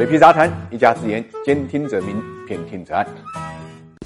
水皮杂谈，一家之言，兼听则明，偏听则暗。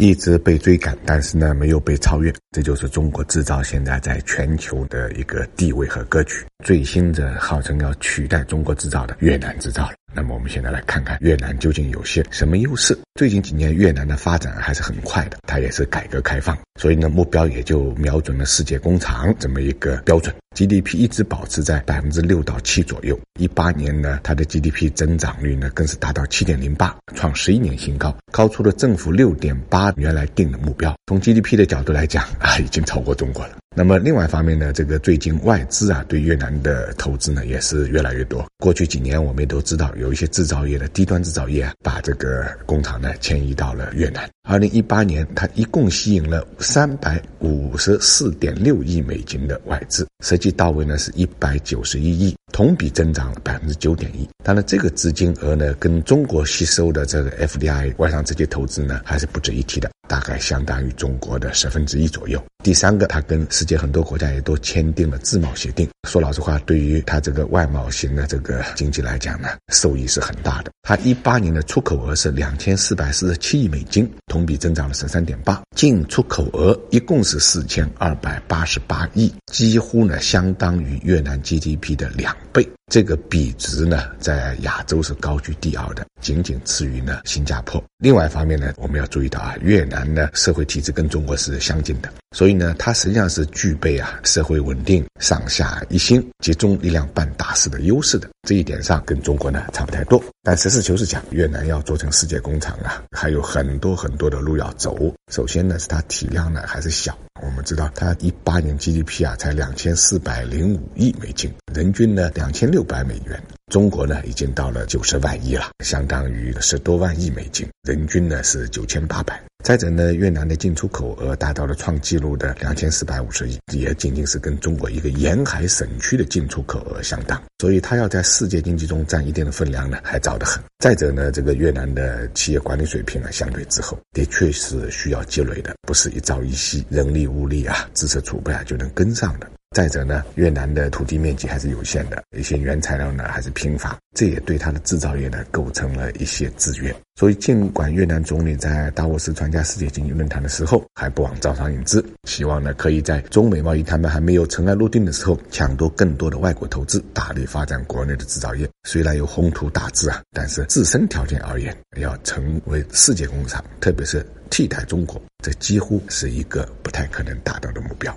一直被追赶，但是呢没有被超越，这就是中国制造现在在全球的一个地位和格局。最新的号称要取代中国制造的越南制造了。那么我们现在来看看越南究竟有些什么优势。最近几年越南的发展还是很快的，它也是改革开放，所以呢目标也就瞄准了世界工厂这么一个标准。GDP 一直保持在百分之六到七左右。一八年呢，它的 GDP 增长率呢更是达到七点零八，创十一年新高，高出了政府六点八原来定的目标。从 GDP 的角度来讲啊，已经超过中国了。那么另外一方面呢，这个最近外资啊对越南的投资呢也是越来越多。过去几年我们也都知道，有一些制造业的低端制造业啊，把这个工厂呢迁移到了越南。二零一八年，它一共吸引了三百五十四点六亿美金的外资，实际到位呢是一百九十一亿，同比增长百分之九点一。当然，这个资金额呢，跟中国吸收的这个 FDI 外商直接投资呢，还是不值一提的，大概相当于中国的十分之一左右。第三个，它跟世界很多国家也都签订了自贸协定。说老实话，对于它这个外贸型的这个经济来讲呢，受益是很大的。它一八年的出口额是两千四百四十七亿美金。同比增长了十三点八，进出口额一共是四千二百八十八亿，几乎呢相当于越南 GDP 的两倍。这个比值呢，在亚洲是高居第二的，仅仅次于呢新加坡。另外一方面呢，我们要注意到啊，越南呢社会体制跟中国是相近的，所以呢，它实际上是具备啊社会稳定、上下一心、集中力量办大事的优势的。这一点上跟中国呢差不太多。但实事求是讲，越南要做成世界工厂啊，还有很多很多的路要走。首先呢，是它体量呢还是小。我们知道，它一八年 GDP 啊才两千四百零五亿美金，人均呢两千六百美元。中国呢已经到了九十万亿了，相当于十多万亿美金，人均呢是九千八百。再者呢，越南的进出口额达到了创纪录的两千四百五十亿，也仅仅是跟中国一个沿海省区的进出口额相当，所以它要在世界经济中占一定的分量呢，还早得很。再者呢，这个越南的企业管理水平啊相对滞后，的确是需要积累的，不是一朝一夕，人力物力啊、知识储备啊就能跟上的。再者呢，越南的土地面积还是有限的，一些原材料呢还是贫乏，这也对它的制造业呢构成了一些制约。所以，尽管越南总理在达沃斯参加世界经济论坛的时候还不忘招商引资，希望呢可以在中美贸易谈判还没有尘埃落定的时候抢夺更多的外国投资，大力发展国内的制造业。虽然有宏图大志啊，但是自身条件而言，要成为世界工厂，特别是替代中国，这几乎是一个不太可能达到的目标。